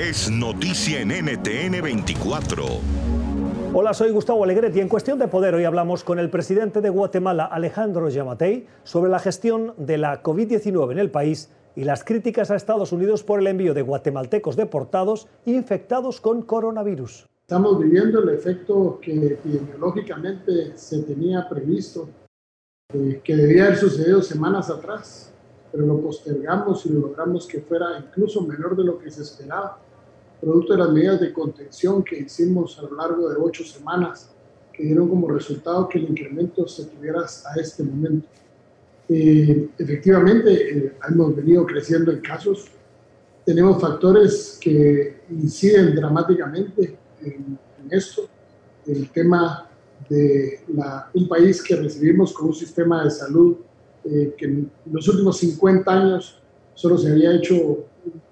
es noticia en NTN 24. Hola, soy Gustavo Alegret y en Cuestión de Poder hoy hablamos con el presidente de Guatemala, Alejandro Yamatei, sobre la gestión de la COVID-19 en el país y las críticas a Estados Unidos por el envío de guatemaltecos deportados infectados con coronavirus. Estamos viviendo el efecto que epidemiológicamente se tenía previsto, eh, que debía haber sucedido semanas atrás pero lo postergamos y logramos que fuera incluso menor de lo que se esperaba, producto de las medidas de contención que hicimos a lo largo de ocho semanas, que dieron como resultado que el incremento se tuviera hasta este momento. Eh, efectivamente, eh, hemos venido creciendo en casos, tenemos factores que inciden dramáticamente en, en esto, el tema de la, un país que recibimos con un sistema de salud eh, que en los últimos 50 años solo se había hecho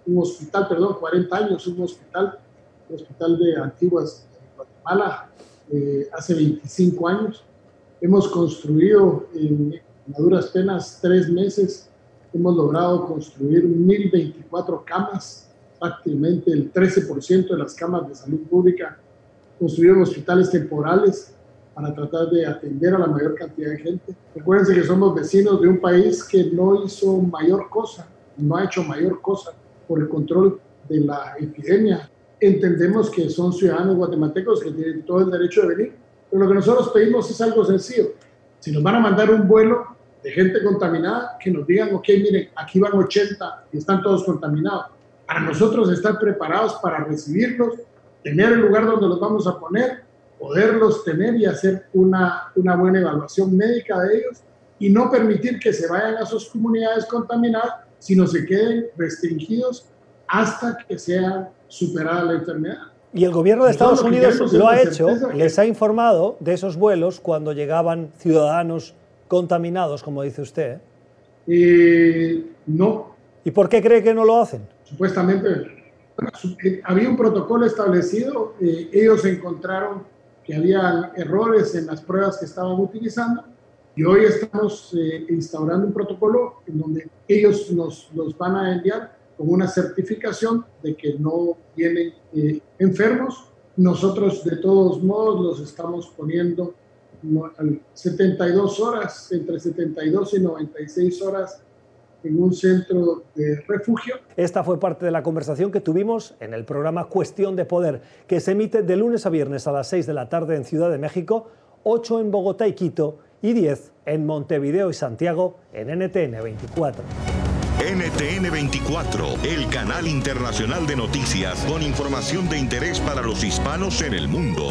un hospital, perdón, 40 años, un hospital, un hospital de Antiguas de Guatemala, eh, hace 25 años. Hemos construido en, en duras penas tres meses, hemos logrado construir 1.024 camas, prácticamente el 13% de las camas de salud pública, construyeron hospitales temporales, para tratar de atender a la mayor cantidad de gente. Recuérdense que somos vecinos de un país que no hizo mayor cosa, no ha hecho mayor cosa por el control de la epidemia. Entendemos que son ciudadanos guatemaltecos que tienen todo el derecho de venir, pero lo que nosotros pedimos es algo sencillo. Si nos van a mandar un vuelo de gente contaminada, que nos digan, ok, miren, aquí van 80 y están todos contaminados. Para nosotros estar preparados para recibirlos, tener el lugar donde los vamos a poner poderlos tener y hacer una, una buena evaluación médica de ellos y no permitir que se vayan a sus comunidades contaminadas, sino se queden restringidos hasta que sea superada la enfermedad. Y el gobierno de Estados Unidos lo ha hecho, les ha informado de esos vuelos cuando llegaban ciudadanos contaminados, como dice usted. Eh, no. ¿Y por qué cree que no lo hacen? Supuestamente, eh, había un protocolo establecido, eh, ellos encontraron que había errores en las pruebas que estaban utilizando y hoy estamos eh, instaurando un protocolo en donde ellos nos, nos, van a enviar con una certificación de que no vienen eh, enfermos. Nosotros de todos modos los estamos poniendo 72 horas, entre 72 y 96 horas en un centro de refugio. Esta fue parte de la conversación que tuvimos en el programa Cuestión de Poder, que se emite de lunes a viernes a las 6 de la tarde en Ciudad de México, 8 en Bogotá y Quito y 10 en Montevideo y Santiago en NTN 24. NTN 24, el canal internacional de noticias con información de interés para los hispanos en el mundo.